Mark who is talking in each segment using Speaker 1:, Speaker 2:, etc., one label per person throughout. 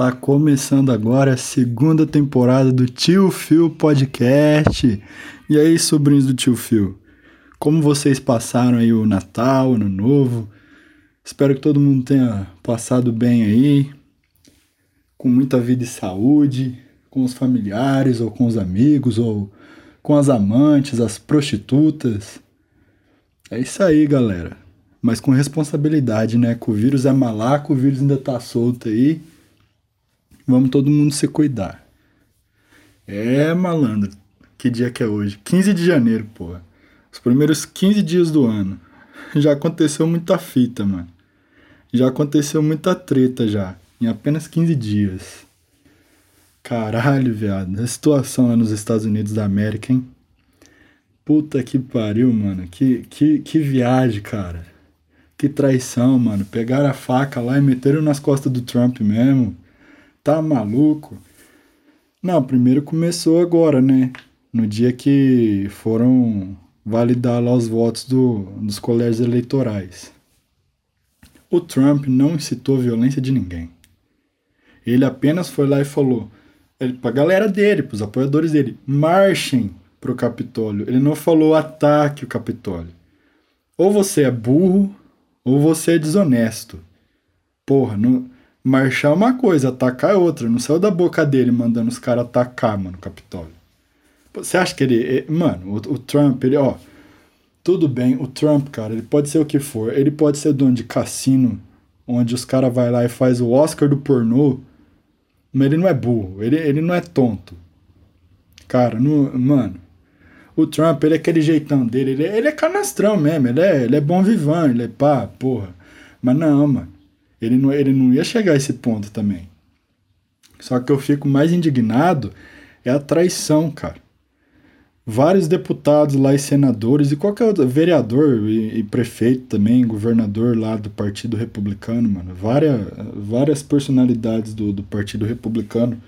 Speaker 1: Tá começando agora a segunda temporada do Tio Phil Podcast. E aí, sobrinhos do Tio Phil? Como vocês passaram aí o Natal, Ano Novo? Espero que todo mundo tenha passado bem aí, com muita vida e saúde, com os familiares, ou com os amigos, ou com as amantes, as prostitutas. É isso aí, galera. Mas com responsabilidade, né? Que o vírus é malaco, o vírus ainda tá solto aí. Vamos todo mundo se cuidar. É, malandro. Que dia que é hoje? 15 de janeiro, porra. Os primeiros 15 dias do ano. Já aconteceu muita fita, mano. Já aconteceu muita treta já. Em apenas 15 dias. Caralho, viado. A situação lá nos Estados Unidos da América, hein? Puta que pariu, mano. Que, que, que viagem, cara. Que traição, mano. Pegaram a faca lá e meteram nas costas do Trump mesmo. Tá maluco? Não, primeiro começou agora, né? No dia que foram validar lá os votos do, dos colégios eleitorais. O Trump não incitou violência de ninguém. Ele apenas foi lá e falou ele, pra galera dele, pros apoiadores dele, marchem pro Capitólio. Ele não falou ataque o Capitólio. Ou você é burro, ou você é desonesto. Porra, não Marchar é uma coisa, atacar é outra. Não saiu da boca dele mandando os caras atacar, mano, o Capitólio. Você acha que ele. É, mano, o, o, Trump, ele, ó. Tudo bem, o Trump, cara, ele pode ser o que for. Ele pode ser dono de cassino, onde os caras vai lá e faz o Oscar do pornô. Mas ele não é burro, ele, ele não é tonto. Cara, não, mano. O Trump, ele é aquele jeitão dele, ele, ele é canastrão mesmo, ele é, ele é bom vivão, ele é pá, porra. Mas não, mano. Ele não, ele não ia chegar a esse ponto também. Só que eu fico mais indignado é a traição, cara. Vários deputados lá e senadores e qualquer outro vereador e, e, prefeito também, governador lá do Partido Republicano, mano. Várias, várias personalidades do, do Partido Republicano.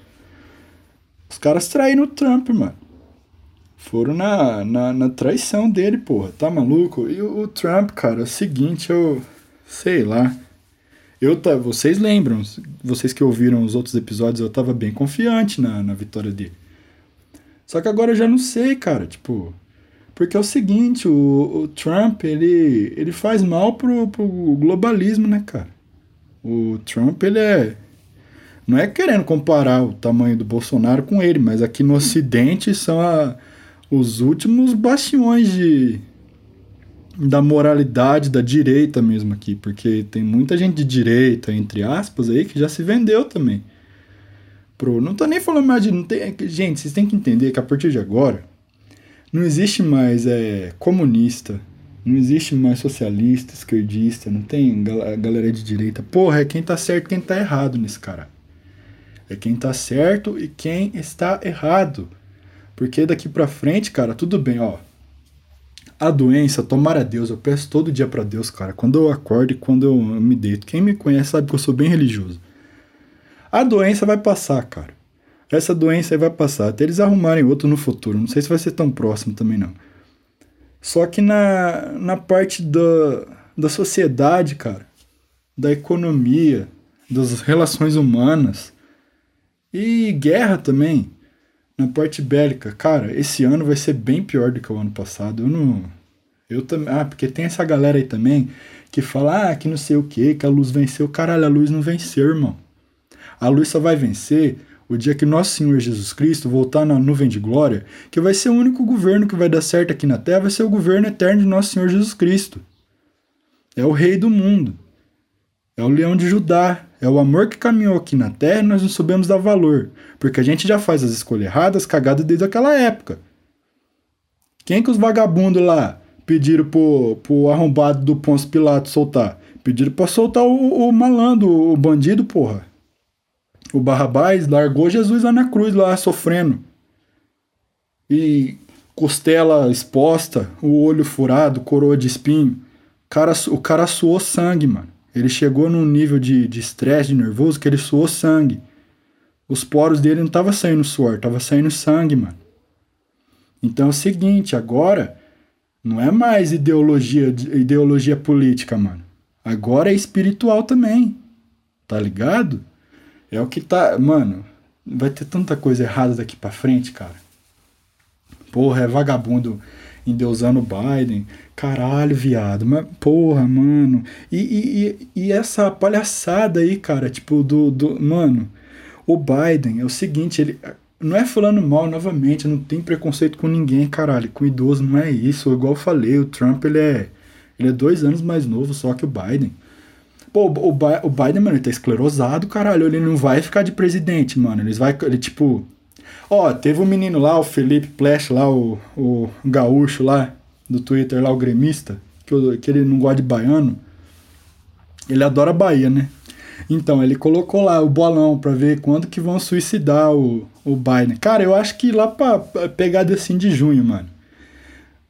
Speaker 1: Os caras traíram o Trump, mano. Foram na, na, na traição dele, porra. Tá maluco? E o, o Trump, cara, é o seguinte, eu. Sei lá. Eu tá, vocês lembram, vocês que ouviram os outros episódios, eu tava bem confiante na, na vitória dele. Só que agora eu já não sei, cara, tipo, porque é o seguinte, o, o Trump, ele, ele faz mal pro, pro globalismo, né, cara? O Trump, ele é não é querendo comparar o tamanho do Bolsonaro com ele, mas aqui no Ocidente são a, os últimos bastiões de, da moralidade da direita mesmo aqui, porque tem muita gente de direita, entre aspas, aí, que já se vendeu também. Pro, não tô nem falando mais de. Não tem, gente, vocês têm que entender que a partir de agora não existe mais é, comunista, não existe mais socialista, esquerdista, não tem galera de direita. Porra, é quem tá certo quem tá errado nesse cara. É quem tá certo e quem está errado. Porque daqui pra frente, cara, tudo bem, ó a doença, tomara Deus, eu peço todo dia para Deus, cara, quando eu acordo e quando eu me deito. Quem me conhece sabe que eu sou bem religioso. A doença vai passar, cara. Essa doença aí vai passar, até eles arrumarem outro no futuro. Não sei se vai ser tão próximo também, não. Só que na, na parte da, da sociedade, cara, da economia, das relações humanas e guerra também na parte bélica, cara, esse ano vai ser bem pior do que o ano passado. Eu não. Eu também. Ah, porque tem essa galera aí também que fala, ah, que não sei o que, que a luz venceu. Caralho, a luz não venceu, irmão. A luz só vai vencer o dia que nosso Senhor Jesus Cristo voltar na nuvem de glória, que vai ser o único governo que vai dar certo aqui na terra, vai ser o governo eterno de nosso Senhor Jesus Cristo. É o rei do mundo. É o leão de Judá. É o amor que caminhou aqui na terra e nós não soubemos dar valor. Porque a gente já faz as escolhas erradas, cagadas desde aquela época. Quem que os vagabundos lá pediram pro, pro arrombado do Pôncio Pilato soltar? Pediram pra soltar o, o malandro, o bandido, porra. O Barrabás largou Jesus lá na cruz, lá sofrendo. E costela exposta, o olho furado, coroa de espinho. Cara, o cara suou sangue, mano. Ele chegou num nível de estresse, de, de nervoso, que ele suou sangue. Os poros dele não tava saindo suor, tava saindo sangue, mano. Então é o seguinte, agora não é mais ideologia, ideologia política, mano. Agora é espiritual também. Tá ligado? É o que tá. Mano, vai ter tanta coisa errada daqui pra frente, cara. Porra, é vagabundo endeusando o Biden. Caralho, viado. Mas, porra, mano. E, e, e, essa palhaçada aí, cara, tipo, do, do. Mano, o Biden é o seguinte, ele. Não é falando mal novamente, não tem preconceito com ninguém, caralho. Com idoso não é isso. Igual eu falei, o Trump ele é. Ele é dois anos mais novo só que o Biden. Pô, o, o Biden, mano, ele tá esclerosado, caralho. Ele não vai ficar de presidente, mano. Eles vai. Ele, tipo. Ó, teve um menino lá, o Felipe Plash, lá, o, o gaúcho lá, do Twitter, lá, o gremista, que, que ele não gosta de baiano. Ele adora Bahia, né? Então, ele colocou lá o bolão para ver quando que vão suicidar o, o Biden. Cara, eu acho que lá pra pegada assim de junho, mano.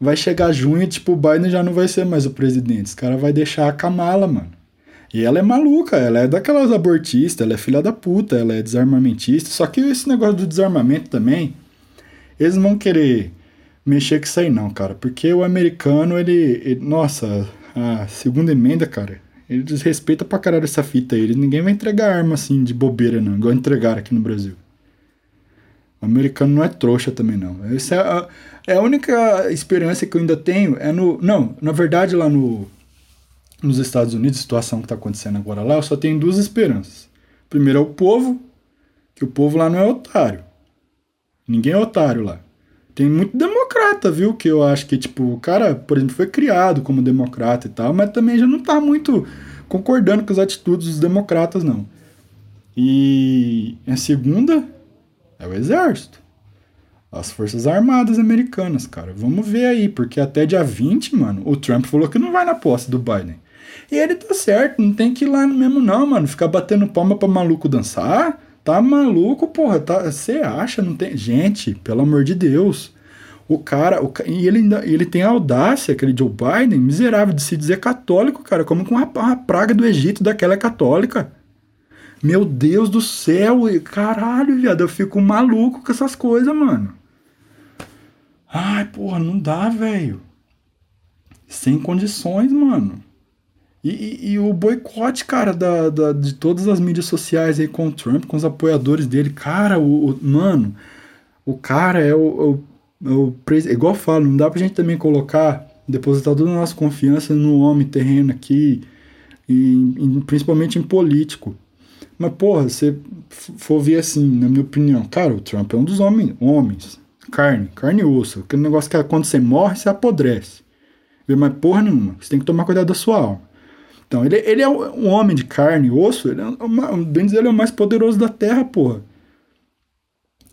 Speaker 1: Vai chegar junho, tipo, o Biden já não vai ser mais o presidente. Os caras vai deixar a Kamala, mano. E ela é maluca, ela é daquelas abortistas, ela é filha da puta, ela é desarmamentista. Só que esse negócio do desarmamento também, eles não vão querer mexer com isso aí não, cara. Porque o americano, ele, ele nossa, a segunda emenda, cara, ele desrespeita pra caralho essa fita aí. Ninguém vai entregar arma assim de bobeira, não, igual entregar aqui no Brasil. O americano não é trouxa também, não. Essa é a, é a única esperança que eu ainda tenho. É no. Não, na verdade, lá no nos Estados Unidos, a situação que está acontecendo agora lá, eu só tenho duas esperanças. Primeiro é o povo, que o povo lá não é otário. Ninguém é otário lá. Tem muito democrata, viu? Que eu acho que, tipo, o cara, por exemplo, foi criado como democrata e tal, mas também já não está muito concordando com as atitudes dos democratas, não. E a segunda é o exército. As Forças Armadas Americanas, cara. Vamos ver aí, porque até dia 20, mano, o Trump falou que não vai na posse do Biden. E ele tá certo, não tem que ir lá mesmo não, mano. Ficar batendo palma pra maluco dançar. Tá maluco, porra. Você tá, acha? Não tem. Gente, pelo amor de Deus. O cara. O, e ele, ainda, ele tem a audácia, aquele Joe Biden, miserável, de se dizer católico, cara. Como com uma praga do Egito daquela é católica. Meu Deus do céu, caralho, viado, eu fico maluco com essas coisas, mano. Ai, porra, não dá, velho. Sem condições, mano. E, e, e, o boicote, cara, da, da, de todas as mídias sociais aí com o Trump, com os apoiadores dele. Cara, o, o mano, o cara é o, é o, é o igual eu falo, não dá pra gente também colocar, depositar toda a nossa confiança no homem terreno aqui, e, principalmente em político. Mas, porra, se for ver assim, na minha opinião, cara, o Trump é um dos homens, homens carne, carne e osso. Aquele negócio que é quando você morre, você apodrece. Mas porra nenhuma, você tem que tomar cuidado da sua alma. Então, ele, ele é um homem de carne e osso, ele é uma, bem dizer, ele é o mais poderoso da Terra, porra.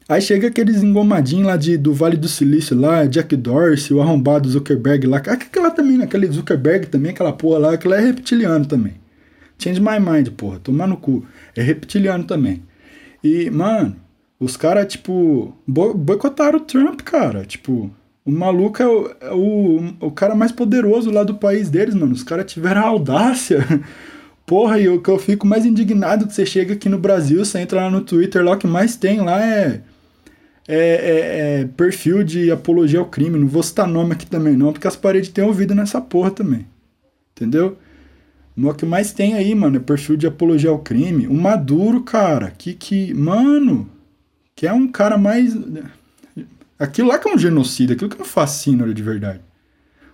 Speaker 1: Aí chega aqueles engomadinhos lá de, do Vale do Silício lá, Jack Dorsey, o arrombado Zuckerberg lá. Aquela também, né? aquele Zuckerberg também, aquela porra lá, aquela é reptiliano também. Change my mind, porra, tomar no cu. É reptiliano também. E, mano, os caras, tipo, boicotaram o Trump, cara. Tipo, o maluco é o, é o, o cara mais poderoso lá do país deles, mano. Os caras tiveram a audácia. Porra, e o que eu fico mais indignado que você chega aqui no Brasil, você entra lá no Twitter, lá o que mais tem lá é, é, é, é perfil de apologia ao crime. Não vou citar nome aqui também não, porque as paredes têm ouvido nessa porra também. Entendeu? O que mais tem aí, mano, é perfil de apologia ao crime. O Maduro, cara, que que. Mano, que é um cara mais. Aquilo lá que é um genocídio, aquilo que é um fascínio de verdade.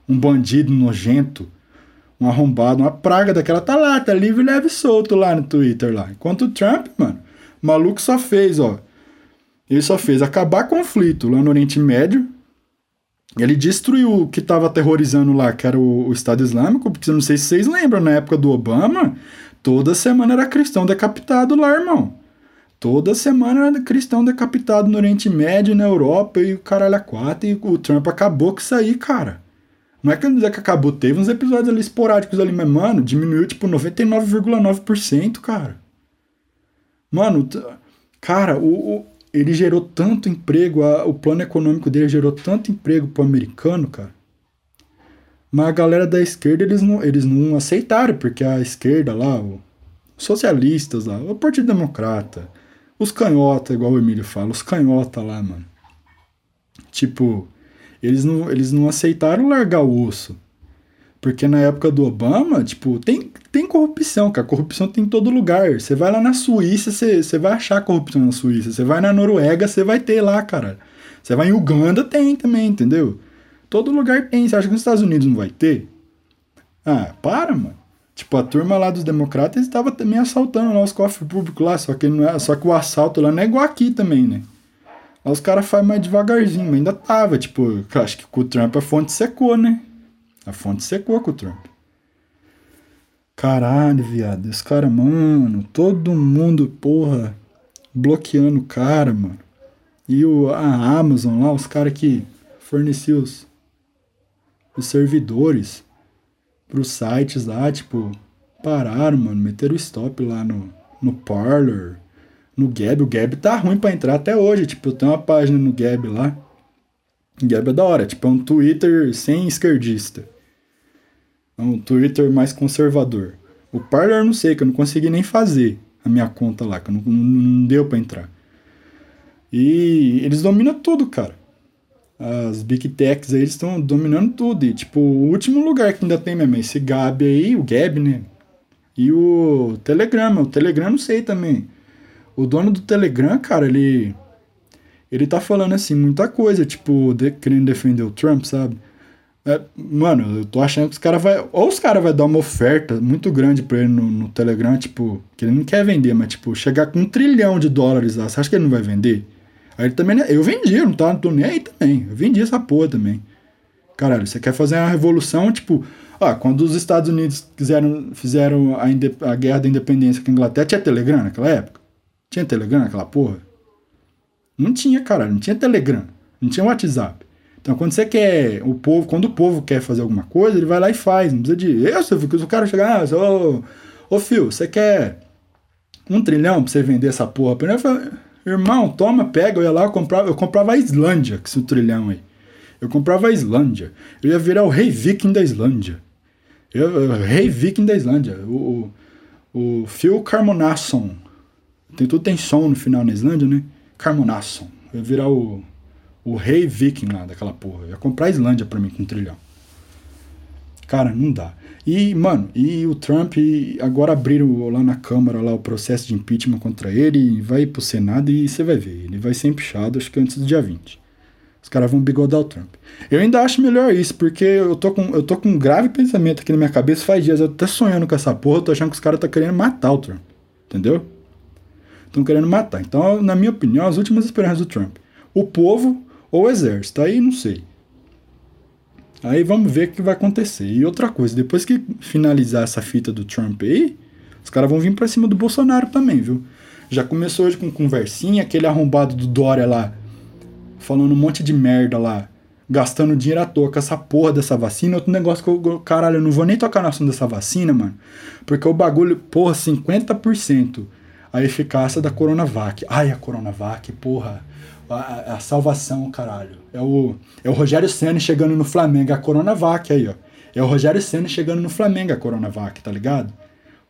Speaker 1: Um bandido nojento, um arrombado, uma praga daquela tá lá, tá livre, leve e solto lá no Twitter lá. Enquanto o Trump, mano, o maluco só fez, ó. Ele só fez acabar conflito lá no Oriente Médio. Ele destruiu o que estava aterrorizando lá, que era o, o Estado Islâmico, porque não sei se vocês lembram, na época do Obama, toda semana era cristão decapitado lá, irmão. Toda semana era cristão decapitado no Oriente Médio, na Europa e o caralho a quatro, e o Trump acabou com isso aí, cara. Não é que dizer que acabou, teve uns episódios ali esporádicos ali, mas, mano, diminuiu tipo 99,9%, cara. Mano, cara, o, o, ele gerou tanto emprego, a, o plano econômico dele gerou tanto emprego pro americano, cara. Mas a galera da esquerda, eles não, eles não aceitaram, porque a esquerda lá, os socialistas lá, o Partido Democrata, os canhota, igual o Emílio fala, os canhota lá, mano. Tipo, eles não, eles não aceitaram largar o osso. Porque na época do Obama, tipo, tem, tem corrupção, cara. Corrupção tem em todo lugar. Você vai lá na Suíça, você, você vai achar corrupção na Suíça. Você vai na Noruega, você vai ter lá, cara. Você vai em Uganda, tem também, entendeu? Todo lugar tem. Você acha que nos Estados Unidos não vai ter? Ah, para, mano. Tipo, a turma lá dos democratas estava também assaltando lá os cofres públicos lá, só que, não é, só que o assalto lá não é igual aqui também, né? Lá os caras fazem mais devagarzinho, mas ainda tava, tipo, acho que com o Trump a fonte secou, né? A fonte secou com o Trump. Caralho, viado. Esse cara, mano, todo mundo, porra, bloqueando o cara, mano. E o, a Amazon lá, os caras que forneciam os, os servidores pros sites lá, tipo, pararam, mano, meteram stop lá no, no Parler, no Gab. O Gab tá ruim pra entrar até hoje. Tipo, eu tenho uma página no Gab lá. O Gab é da hora, tipo, é um Twitter sem esquerdista. É um Twitter mais conservador. O Parler não sei, que eu não consegui nem fazer a minha conta lá, que não, não, não deu para entrar. E eles dominam tudo, cara. As Big Techs aí estão dominando tudo. E, tipo, o último lugar que ainda tem mesmo é esse Gab aí, o Gab, né? E o Telegram. O Telegram não sei também. O dono do Telegram, cara, ele. Ele tá falando assim, muita coisa, tipo, de, querendo defender o Trump, sabe? É, mano, eu tô achando que os caras vai. Ou os caras vai dar uma oferta muito grande pra ele no, no, Telegram, tipo, que ele não quer vender, mas tipo, chegar com um trilhão de dólares lá, você acha que ele não vai vender? Aí ele também. Eu vendi, não, tá, não tô nem aí também. Eu vendi essa porra também. Caralho, você quer fazer uma revolução, tipo. Ah, quando os Estados Unidos quiseram, fizeram a, a guerra da independência com a Inglaterra, tinha Telegram naquela época? Tinha Telegram naquela porra? Não tinha, caralho, não tinha Telegram, não tinha WhatsApp. Então, quando você quer, o povo, quando o povo quer fazer alguma coisa, ele vai lá e faz. Não precisa de. Eu, se o cara chegar, ah, ô, ô Fio, você quer um trilhão pra você vender essa porra pra mim? Eu falo, irmão, toma, pega. Eu ia lá, eu comprava, eu comprava a Islândia com esse trilhão aí. Eu comprava a Islândia. Eu ia virar o rei viking da Islândia. Eu, eu, rei viking da Islândia. O, o, o Phil Carmonasson. Tem, tudo tem som no final na Islândia, né? Carmonasson. Eu ia virar o o rei viking lá daquela porra. Eu ia comprar a Islândia pra mim com um trilhão. Cara, não dá. E, mano, e o Trump agora abriram lá na Câmara lá o processo de impeachment contra ele, vai pro Senado e você vai ver. Ele vai ser empichado, acho que antes do dia 20. Os caras vão bigodar o Trump. Eu ainda acho melhor isso, porque eu tô, com, eu tô com um grave pensamento aqui na minha cabeça faz dias. Eu tô até sonhando com essa porra, eu tô achando que os caras estão tá querendo matar o Trump. Entendeu? Estão querendo matar. Então, na minha opinião, as últimas esperanças do Trump. O povo ou exército. Aí não sei. Aí vamos ver o que vai acontecer. E outra coisa, depois que finalizar essa fita do Trump aí, os caras vão vir pra cima do Bolsonaro também, viu? Já começou hoje com conversinha, aquele arrombado do Dória lá, falando um monte de merda lá, gastando dinheiro à toa com essa porra dessa vacina. Outro negócio que eu, caralho, eu não vou nem tocar no assunto dessa vacina, mano, porque o bagulho, porra, 50% a eficácia da Coronavac. Ai, a Coronavac, porra a, a, salvação, caralho. É o, é o Rogério Senna chegando no Flamengo, a Coronavac aí, ó. É o Rogério Senna chegando no Flamengo, a Coronavac, tá ligado?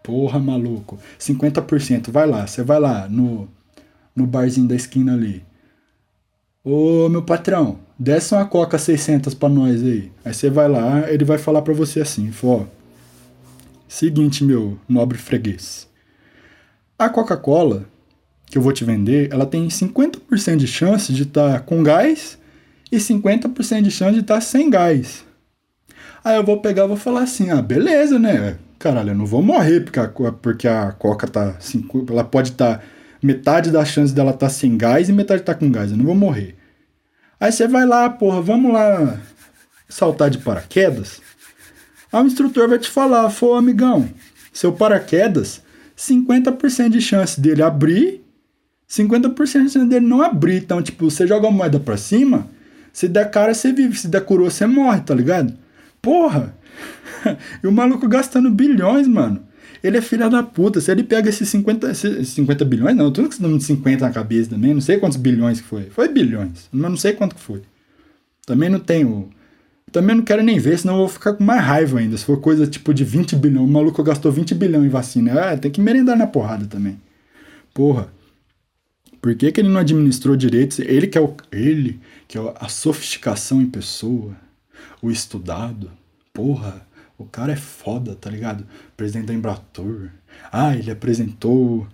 Speaker 1: Porra, maluco. 50%. Vai lá, você vai lá no, no barzinho da esquina ali. Ô, meu patrão, desce uma coca 600 pra nós aí. Aí você vai lá, ele vai falar pra você assim, ó. Seguinte, meu nobre freguês. A Coca-Cola que eu vou te vender, ela tem 50% de chance de estar tá com gás e 50% de chance de estar tá sem gás. Aí eu vou pegar e vou falar assim: ah, beleza, né? Caralho, eu não vou morrer porque a, porque a coca tá. Ela pode estar. Tá, metade da chance dela estar tá sem gás e metade tá com gás. Eu não vou morrer. Aí você vai lá, porra, vamos lá saltar de paraquedas. Aí o instrutor vai te falar: pô, amigão, seu paraquedas, 50% de chance dele abrir 50% dele não abrir. Então, tipo, você joga a moeda pra cima, se der cara, você vive. Se der coroa, você morre, tá ligado? Porra! e o maluco gastando bilhões, mano. Ele é filha da puta. Se ele pega esses 50, esses 50 bilhões, não, tudo que esse número de 50 na cabeça também, não sei quantos bilhões que foi. Foi bilhões, mas não sei quanto que foi. Também não tenho. Também não quero nem ver, senão eu vou ficar com mais raiva ainda. Se for coisa tipo de 20 bilhões, o maluco gastou 20 bilhões em vacina. É, tem que merendar na porrada também. Porra. Por que, que ele não administrou direito? Ele que é o, ele que é a sofisticação em pessoa, o estudado. Porra, O cara é foda, tá ligado? Presidente da Embratur. Ah, ele apresentou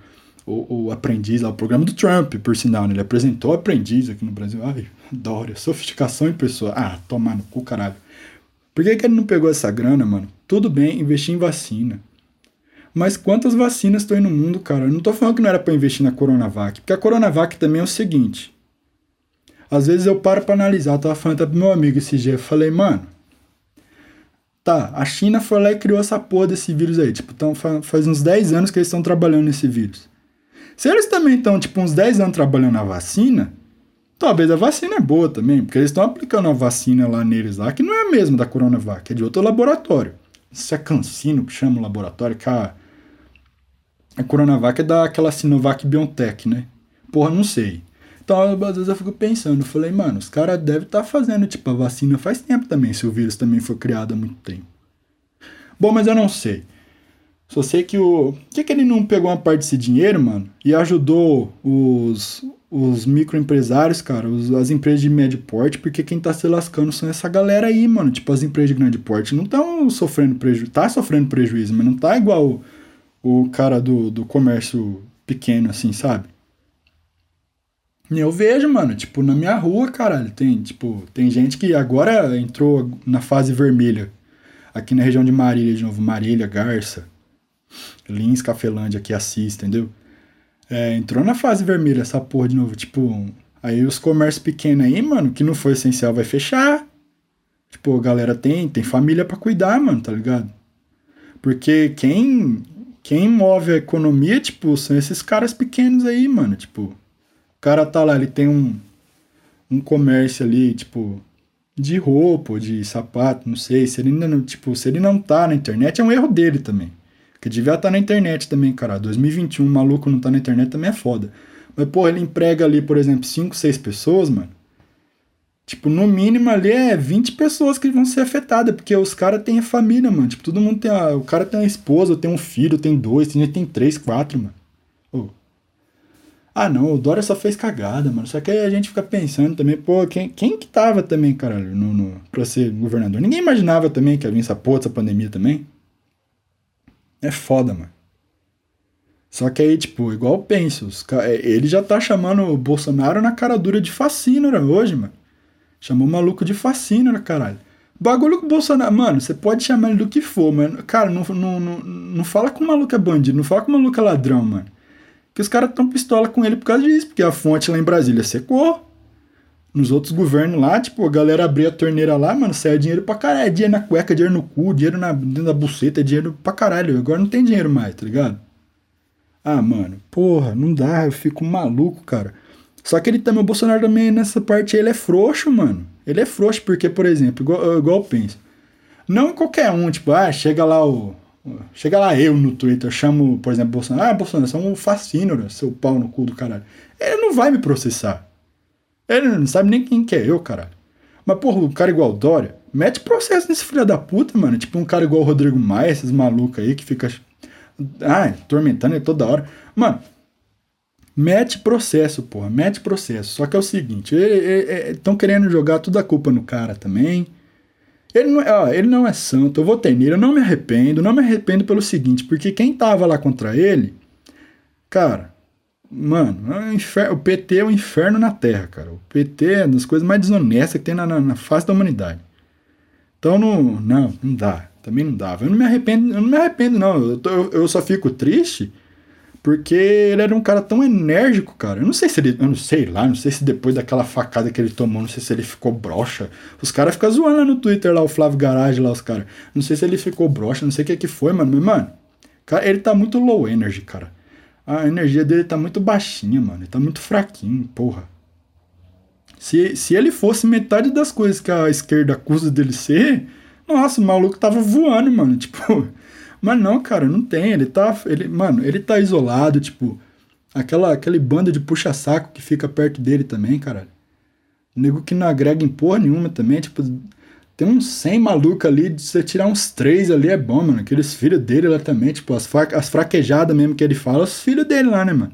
Speaker 1: o, o aprendiz lá, o programa do Trump, por sinal, né? Ele apresentou o aprendiz aqui no Brasil. Ai, Dória, sofisticação em pessoa. Ah, tomar no cu, caralho. Por que, que ele não pegou essa grana, mano? Tudo bem, investir em vacina. Mas quantas vacinas estão aí no mundo, cara? Eu não tô falando que não era para investir na Coronavac, porque a Coronavac também é o seguinte. Às vezes eu paro para analisar, eu tava falando até pro meu amigo esse dia, eu falei, mano, tá, a China foi lá e criou essa porra desse vírus aí, tipo, tão, faz uns 10 anos que eles estão trabalhando nesse vírus. Se eles também estão, tipo, uns 10 anos trabalhando na vacina, talvez a vacina é boa também, porque eles estão aplicando a vacina lá neles lá, que não é a mesma da Coronavac, é de outro laboratório. Isso é Cancino que chama o laboratório, que a Coronavac é daquela Sinovac BioNTech, né? Porra, não sei. Então, às vezes eu fico pensando, eu falei, mano, os caras devem estar tá fazendo, tipo, a vacina faz tempo também, se o vírus também foi criado há muito tempo. Bom, mas eu não sei. Só sei que o. Por que, que ele não pegou uma parte desse dinheiro, mano, e ajudou os, os microempresários, cara, os, as empresas de médio porte, porque quem tá se lascando são essa galera aí, mano. Tipo, as empresas de grande porte não estão sofrendo prejuízo. Tá sofrendo prejuízo, mas não tá igual o cara do, do comércio pequeno, assim, sabe? Eu vejo, mano, tipo, na minha rua, caralho, tem, tipo, tem gente que agora entrou na fase vermelha. Aqui na região de Marília, de novo, Marília, Garça, Lins, Cafelândia, aqui Assis, entendeu? É, entrou na fase vermelha essa porra de novo, tipo, aí os comércios pequenos aí, mano, que não foi essencial vai fechar. Tipo, a galera tem, tem família para cuidar, mano, tá ligado? Porque quem quem move a economia, tipo, são esses caras pequenos aí, mano. Tipo, o cara tá lá, ele tem um, um comércio ali, tipo, de roupa, de sapato, não sei. Se ele não, tipo, se ele não tá na internet, é um erro dele também. Porque devia estar tá na internet também, cara. 2021, maluco não tá na internet também é foda. Mas, pô, ele emprega ali, por exemplo, 5, 6 pessoas, mano. Tipo, no mínimo ali é 20 pessoas que vão ser afetadas, porque os caras têm família, mano. Tipo, todo mundo tem. A, o cara tem uma esposa, tem um filho, tem dois, tem tem três, quatro, mano. Oh. Ah, não, o Dória só fez cagada, mano. Só que aí a gente fica pensando também, pô, quem, quem que tava também, caralho, no, no, pra ser governador? Ninguém imaginava também que ia vir essa porra dessa pandemia também. É foda, mano. Só que aí, tipo, igual eu penso, é, ele já tá chamando o Bolsonaro na cara dura de fascínora hoje, mano. Chamou o maluco de fascínio, caralho. Bagulho com o Bolsonaro. Mano, você pode chamar ele do que for, mano. Cara, não, não, não, não fala que o maluco é bandido, não fala que o maluco é ladrão, mano. Que os caras tão pistola com ele por causa disso, porque a fonte lá em Brasília secou. Nos outros governos lá, tipo, a galera abria a torneira lá, mano, saia dinheiro pra caralho. É dinheiro na cueca, dinheiro no cu, dinheiro na, dentro da buceta, é dinheiro pra caralho. Agora não tem dinheiro mais, tá ligado? Ah, mano, porra, não dá, eu fico maluco, cara. Só que ele também, o Bolsonaro também, nessa parte, ele é frouxo, mano. Ele é frouxo, porque, por exemplo, igual, igual eu penso. Não qualquer um, tipo, ah, chega lá o. Chega lá eu no Twitter, eu chamo, por exemplo, Bolsonaro. Ah, Bolsonaro, você é um fascínio, seu pau no cu do caralho. Ele não vai me processar. Ele não sabe nem quem que é eu, caralho. Mas, porra, um cara igual o Dória, mete processo nesse filho da puta, mano. Tipo um cara igual o Rodrigo Maia, esses malucos aí que fica. Ah, atormentando ele toda hora. Mano, Mete processo, porra, mete processo. Só que é o seguinte, estão querendo jogar toda a culpa no cara também. Ele não, é, ó, ele não é santo, eu votei nele, eu não me arrependo, não me arrependo pelo seguinte, porque quem tava lá contra ele, cara, mano, é inferno, o PT é o um inferno na Terra, cara. O PT é uma das coisas mais desonestas que tem na, na, na face da humanidade. Então não, não, não dá, também não dava. Eu não me arrependo, eu não me arrependo, não. Eu, tô, eu, eu só fico triste porque ele era um cara tão enérgico, cara. Eu não sei se ele. Eu não sei lá, não sei se depois daquela facada que ele tomou, não sei se ele ficou broxa. Os caras ficam zoando lá no Twitter, lá, o Flávio Garage, lá, os caras. Não sei se ele ficou broxa, não sei o que que foi, mano. Mas, mano, cara, ele tá muito low energy, cara. A energia dele tá muito baixinha, mano. Ele tá muito fraquinho, porra. Se, se ele fosse metade das coisas que a esquerda acusa dele ser, nossa, o maluco tava voando, mano. Tipo. Mas não, cara, não tem. Ele tá. Ele, mano, ele tá isolado, tipo. Aquela, aquele bando de puxa-saco que fica perto dele também, caralho. Nego que não agrega em porra nenhuma também, tipo. Tem uns 100 malucos ali, de você tirar uns 3 ali é bom, mano. Aqueles filhos dele lá também, tipo, as, fra as fraquejadas mesmo que ele fala, os filhos dele lá, né, mano?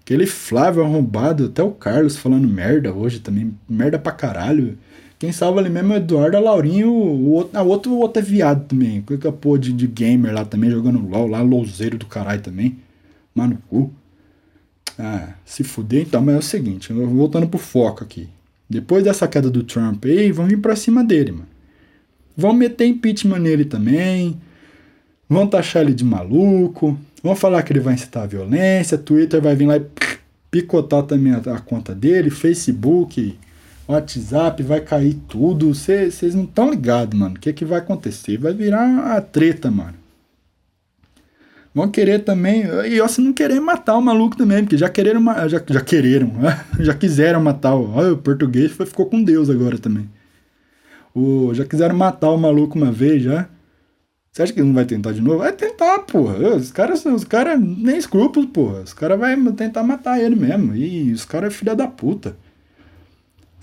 Speaker 1: Aquele Flávio arrombado, até o Carlos falando merda hoje também, merda pra caralho. Quem salva ali mesmo é o Eduardo, a Laurinho, o outro, a outro, o outro é viado também. Que é pô de, de gamer lá também, jogando LOL lá, louzeiro do caralho também. Mano, cu. Ah, se fuder então, mas é o seguinte, voltando pro foco aqui. Depois dessa queda do Trump aí, vão vir pra cima dele, mano. Vão meter impeachment nele também. Vão taxar ele de maluco. Vão falar que ele vai incitar a violência. Twitter vai vir lá e picotar também a, a conta dele. Facebook, WhatsApp, vai cair tudo. Vocês não estão ligados, mano. O que, que vai acontecer? Vai virar a treta, mano. Vão querer também. E ó, se não querer matar o maluco também, porque já quereram. Já, já quereram. já quiseram matar. Olha, o português foi, ficou com Deus agora também. O, já quiseram matar o maluco uma vez já. Você acha que não vai tentar de novo? Vai tentar, porra. Os caras, os caras nem escrúpulos, porra. Os caras vão tentar matar ele mesmo. E os caras é filha da puta.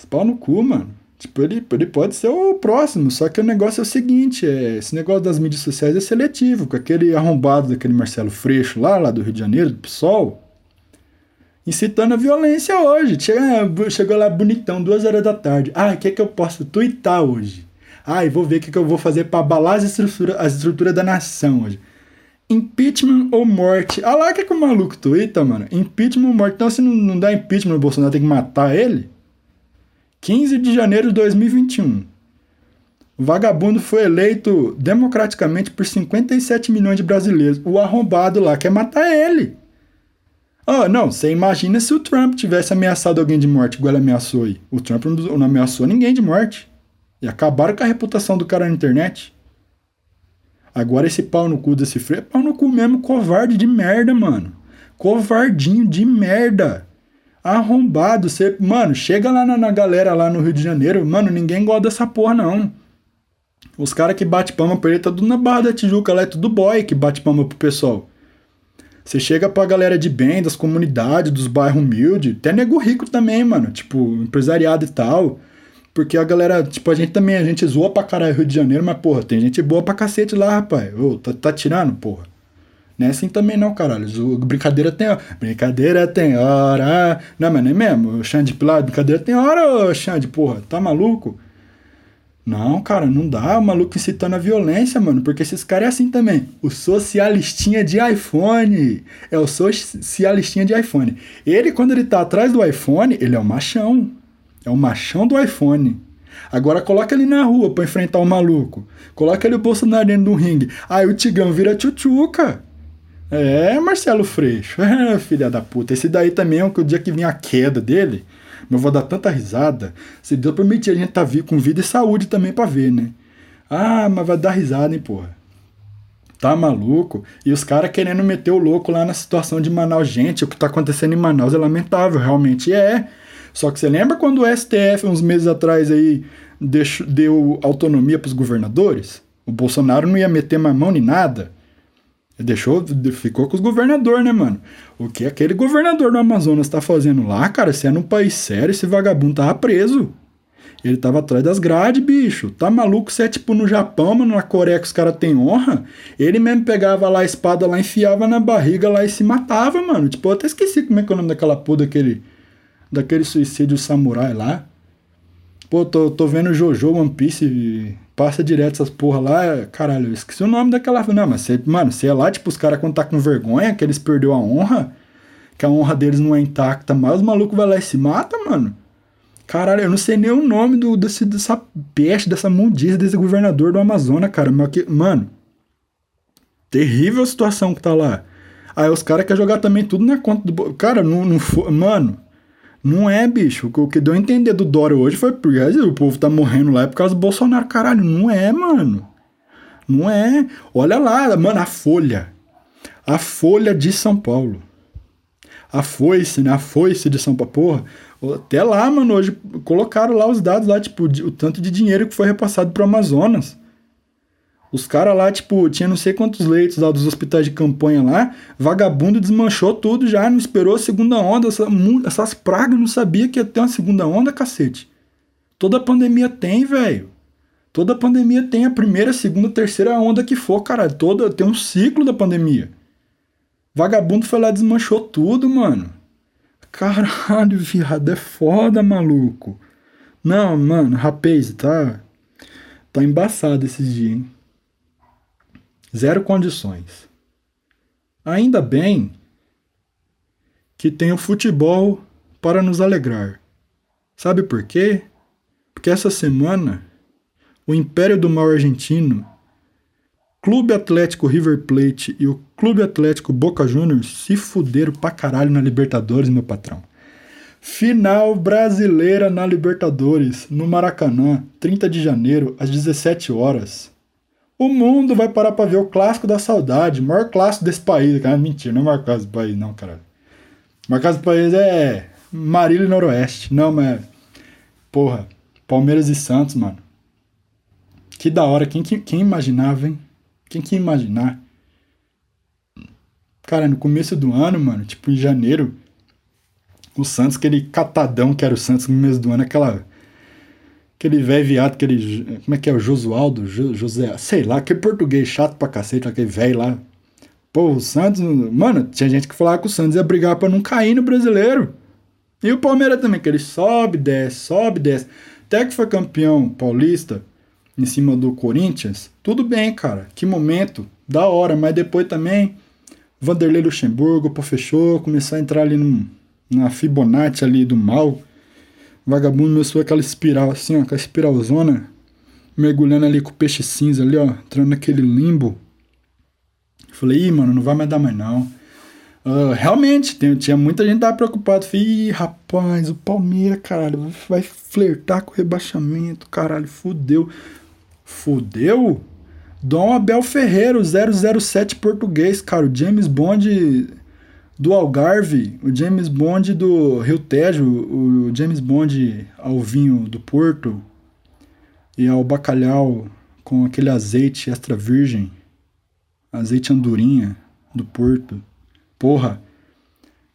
Speaker 1: Pau no cu, mano. Tipo, ele, ele pode ser o próximo, só que o negócio é o seguinte, é, esse negócio das mídias sociais é seletivo, com aquele arrombado daquele Marcelo Freixo lá, lá do Rio de Janeiro, do PSOL, incitando a violência hoje. Chegou lá bonitão, duas horas da tarde. Ah, o que é que eu posso twittar hoje? Ah, e vou ver o que, é que eu vou fazer para abalar as estruturas as estrutura da nação hoje. Impeachment ou morte? Ah lá, o que, é que o maluco twitta, mano? Impeachment ou morte? Então, se não, não dá impeachment, o Bolsonaro tem que matar ele? 15 de janeiro de 2021. O vagabundo foi eleito democraticamente por 57 milhões de brasileiros. O arrombado lá quer matar ele. Oh, não, você imagina se o Trump tivesse ameaçado alguém de morte, igual ele ameaçou aí. O Trump não ameaçou ninguém de morte. E acabaram com a reputação do cara na internet. Agora esse pau no cu desse freio é pau no cu mesmo, covarde de merda, mano. Covardinho de merda arrombado. Você, mano, chega lá na, na, galera lá no Rio de Janeiro, mano, ninguém gosta dessa porra, não. Os caras que bate palma pra ele tá tudo na Barra da Tijuca lá, é tudo boy que bate palma pro pessoal. Você chega pra galera de bem, das comunidades, dos bairros humildes, até nego rico também, mano, tipo, empresariado e tal. Porque a galera, tipo, a gente também, a gente zoa pra caralho Rio de Janeiro, mas, porra, tem gente boa pra cacete lá, rapaz. Ô, tá, tá tirando, porra. Não é assim também não, caralho. Brincadeira tem hora. Brincadeira tem hora. Não, mas é mesmo? O Xande Pilar, brincadeira tem hora, ô Xande, porra. Tá maluco? Não, cara, não dá. O maluco incitando a violência, mano. Porque esses caras é assim também. O socialistinha de iPhone. É o socialistinha de iPhone. Ele, quando ele tá atrás do iPhone, ele é o machão. É o machão do iPhone. Agora coloca ele na rua pra enfrentar o maluco. Coloca ele o Bolsonaro dentro do ringue. Aí o Tigão vira tchutchuca. É, Marcelo Freixo. É, filha da puta. Esse daí também é o dia que vinha a queda dele. Eu vou dar tanta risada. Se Deus permitir, a gente tá com vida e saúde também pra ver, né? Ah, mas vai dar risada, hein, porra. Tá maluco? E os caras querendo meter o louco lá na situação de Manaus. Gente, o que tá acontecendo em Manaus é lamentável, realmente é. Só que você lembra quando o STF, uns meses atrás, aí, deixou, deu autonomia pros governadores? O Bolsonaro não ia meter mais mão nem nada. Deixou, ficou com os governadores, né, mano? O que aquele governador do Amazonas tá fazendo lá, cara? Se é num país sério, esse vagabundo tava preso. Ele tava atrás das grades, bicho. Tá maluco? Se é tipo no Japão, mano, na Coreia que os caras têm honra. Ele mesmo pegava lá a espada lá, enfiava na barriga lá e se matava, mano. Tipo, eu até esqueci como é que é o nome daquela porra daquele, daquele suicídio samurai lá. Pô, tô, tô vendo Jojo One Piece passa direto essas porra lá, caralho, eu esqueci o nome daquela. Não, mas você, mano, você é lá, tipo, os caras quando tá com vergonha, que eles perdeu a honra, que a honra deles não é intacta, mas os malucos vai lá e se mata, mano. Caralho, eu não sei nem o nome do, desse, dessa peste, dessa mundiça desse governador do Amazonas, cara. Mas que, mano, terrível a situação que tá lá. Aí os caras querem jogar também tudo na conta do. Cara, não, não foi. Mano, não é, bicho. O que deu a entender do Dória hoje foi porque o povo tá morrendo lá é por causa do Bolsonaro. Caralho, não é, mano. Não é. Olha lá, mano, a Folha. A Folha de São Paulo. A foice, né? A foice de São Paulo. Porra, até lá, mano, hoje colocaram lá os dados lá, tipo, o tanto de dinheiro que foi repassado pro Amazonas. Os caras lá, tipo, tinha não sei quantos leitos lá dos hospitais de campanha lá, vagabundo desmanchou tudo já, não esperou a segunda onda, essa, essas pragas não sabia que ia ter uma segunda onda, cacete. Toda pandemia tem, velho. Toda pandemia tem a primeira, segunda, terceira onda que for, cara. Toda, tem um ciclo da pandemia. Vagabundo foi lá desmanchou tudo, mano. Caralho, viado, é foda, maluco. Não, mano, rapaz, tá. Tá embaçado esses dias, hein? Zero condições. Ainda bem que tem o futebol para nos alegrar. Sabe por quê? Porque essa semana o Império do Mal Argentino, Clube Atlético River Plate e o Clube Atlético Boca Juniors se fuderam pra caralho na Libertadores, meu patrão. Final brasileira na Libertadores, no Maracanã, 30 de janeiro, às 17 horas. O mundo vai parar pra ver o clássico da saudade, o maior clássico desse país. Cara, mentira, não é o maior clássico do país, não, cara. O maior clássico do país é Marília e Noroeste. Não, mas. Porra, Palmeiras e Santos, mano. Que da hora. Quem, quem, quem imaginava, hein? Quem que imaginar? Cara, no começo do ano, mano, tipo em janeiro, o Santos, aquele catadão que era o Santos no começo do ano, aquela. Aquele velho viado, aquele. Como é que é? O Josualdo? Jo, José. Sei lá, aquele português chato pra cacete, aquele velho lá. Pô, o Santos. Mano, tinha gente que falava que o Santos ia brigar pra não cair no brasileiro. E o Palmeiras também, que ele sobe, desce, sobe, desce. Até que foi campeão paulista em cima do Corinthians, tudo bem, cara. Que momento, da hora. Mas depois também, Vanderlei Luxemburgo, pô, fechou, começou a entrar ali no, na Fibonacci ali do mal. Vagabundo começou aquela espiral assim, ó, aquela espiralzona, mergulhando ali com o peixe cinza ali, ó, entrando naquele limbo. Falei, ih, mano, não vai mais dar mais não. Uh, realmente, tem, tinha muita gente que tava preocupado. Falei, Ih, rapaz, o Palmeiras, caralho, vai flertar com o rebaixamento, caralho, fudeu. Fudeu? Dom Abel Ferreira, 007 português, cara, o James Bond do Algarve, o James Bond do Rio Tejo, o James Bond ao vinho do Porto e ao bacalhau com aquele azeite extra virgem, azeite andorinha do Porto. Porra,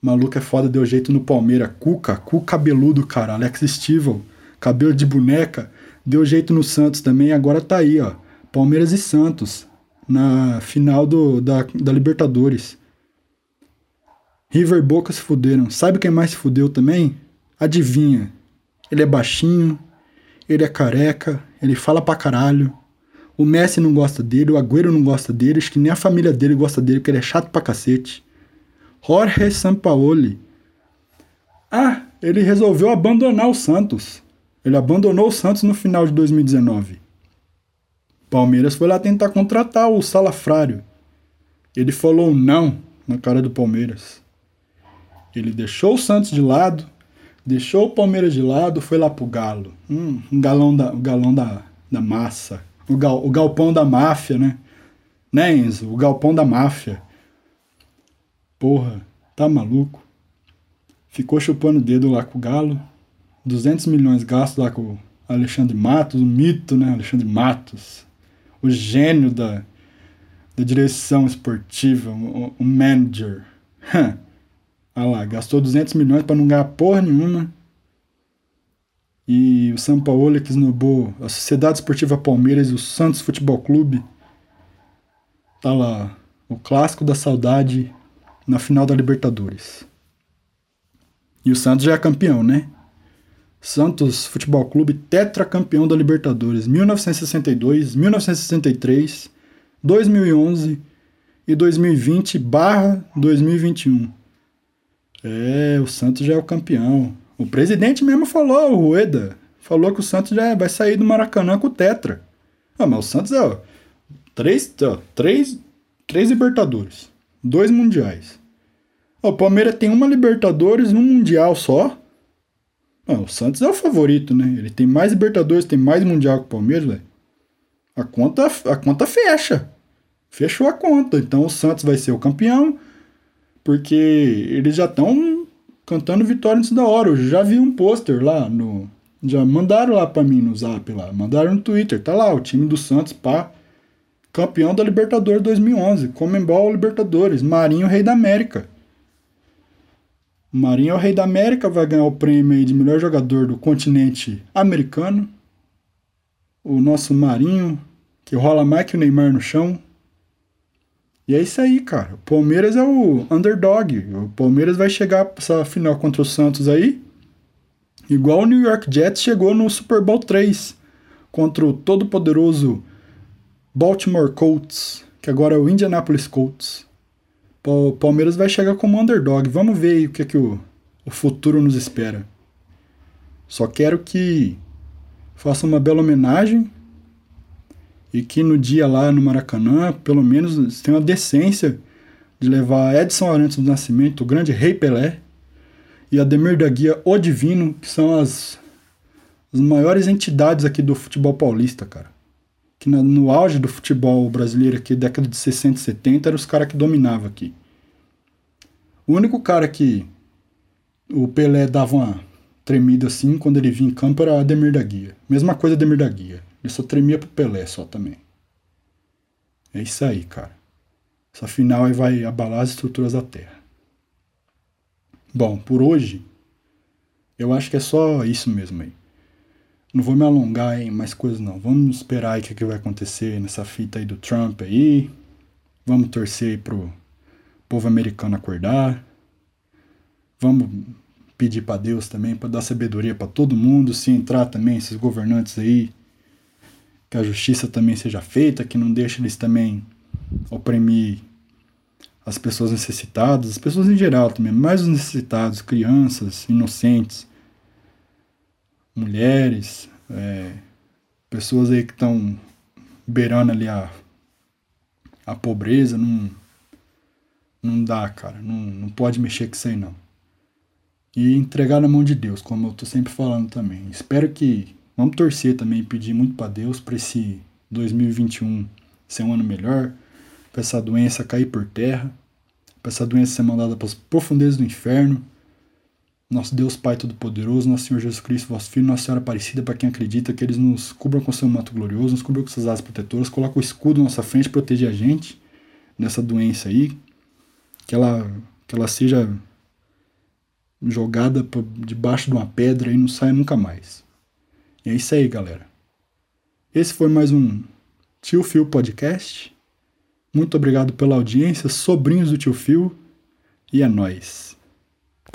Speaker 1: maluco é foda, deu jeito no Palmeiras. Cuca, cu cabeludo, cara. Alex Stivel, cabelo de boneca. Deu jeito no Santos também. Agora tá aí, ó. Palmeiras e Santos na final do, da, da Libertadores. River e Boca se fuderam. Sabe quem mais se fudeu também? Adivinha. Ele é baixinho, ele é careca, ele fala pra caralho. O Messi não gosta dele, o Agüero não gosta dele, acho que nem a família dele gosta dele, porque ele é chato pra cacete. Jorge Sampaoli. Ah, ele resolveu abandonar o Santos. Ele abandonou o Santos no final de 2019. Palmeiras foi lá tentar contratar o Salafrário. Ele falou não na cara do Palmeiras. Ele deixou o Santos de lado, deixou o Palmeiras de lado, foi lá pro Galo. Hum, um galão da, o galão da, da massa. O, gal, o galpão da máfia, né? Né, Enzo? O galpão da máfia. Porra, tá maluco? Ficou chupando o dedo lá com o Galo. 200 milhões gastos lá com o Alexandre Matos, o mito, né? Alexandre Matos. O gênio da, da direção esportiva, o, o manager. Olha lá, gastou 200 milhões para não ganhar porra nenhuma. E o São Paulo que esnobou a Sociedade Esportiva Palmeiras e o Santos Futebol Clube. Tá lá, o clássico da saudade na final da Libertadores. E o Santos já é campeão, né? Santos Futebol Clube tetracampeão da Libertadores 1962, 1963, 2011 e 2020 barra 2021. É, o Santos já é o campeão. O presidente mesmo falou, o Rueda, falou que o Santos já vai sair do Maracanã com o tetra. Ah, mas o Santos é ó, três, ó, três, três Libertadores. Dois mundiais. O Palmeiras tem uma Libertadores num Mundial só. Não, o Santos é o favorito, né? Ele tem mais Libertadores, tem mais Mundial que o Palmeiras, velho. A conta, a conta fecha. Fechou a conta. Então o Santos vai ser o campeão. Porque eles já estão cantando vitória antes da hora. Eu já vi um pôster lá no. Já mandaram lá para mim no zap lá. Mandaram no Twitter. Tá lá, o time do Santos, pá campeão da Libertadores 2011, Comembol Libertadores, Marinho Rei da América. Marinho é o Rei da América, vai ganhar o prêmio de melhor jogador do continente americano. O nosso Marinho, que rola mais que o Neymar no chão. E é isso aí, cara. O Palmeiras é o underdog. O Palmeiras vai chegar essa final contra o Santos aí. Igual o New York Jets chegou no Super Bowl 3 contra o todo-poderoso Baltimore Colts, que agora é o Indianapolis Colts. O Palmeiras vai chegar como underdog. Vamos ver aí o que, é que o, o futuro nos espera. Só quero que faça uma bela homenagem e que no dia lá no Maracanã, pelo menos, tenha uma decência de levar Edson Arantes do Nascimento, o grande rei Pelé, e Ademir da Guia, o Divino, que são as, as maiores entidades aqui do futebol paulista, cara. Que no, no auge do futebol brasileiro aqui, década de 60 e 70, eram os caras que dominavam aqui. O único cara que o Pelé dava uma tremida assim quando ele vinha em campo era Ademir da Guia. Mesma coisa Ademir da Guia. Ele só tremia pro Pelé só também. É isso aí, cara. Essa final aí vai abalar as estruturas da Terra. Bom, por hoje, eu acho que é só isso mesmo aí. Não vou me alongar em mais coisas não. Vamos esperar aí o que, que vai acontecer nessa fita aí do Trump aí. Vamos torcer aí pro povo americano acordar. Vamos pedir para Deus também para dar sabedoria para todo mundo, se entrar também esses governantes aí, que a justiça também seja feita, que não deixe eles também oprimir as pessoas necessitadas, as pessoas em geral também, mais os necessitados, crianças, inocentes, mulheres, é, pessoas aí que estão beirando ali a, a pobreza, não, não dá, cara, não, não pode mexer com isso aí não. E entregar na mão de Deus, como eu tô sempre falando também. Espero que, vamos torcer também, pedir muito para Deus para esse 2021 ser um ano melhor, para essa doença cair por terra, para essa doença ser mandada para as profundezas do inferno. Nosso Deus Pai Todo-Poderoso, nosso Senhor Jesus Cristo, vosso Filho, Nossa Senhora Aparecida, para quem acredita que eles nos cubram com seu manto glorioso, nos cubram com suas asas protetoras, coloca o escudo na nossa frente, proteger a gente dessa doença aí, que ela, que ela seja jogada debaixo de uma pedra e não saia nunca mais. E é isso aí, galera. Esse foi mais um Tio Fio Podcast. Muito obrigado pela audiência, sobrinhos do tio Phil, e é nóis.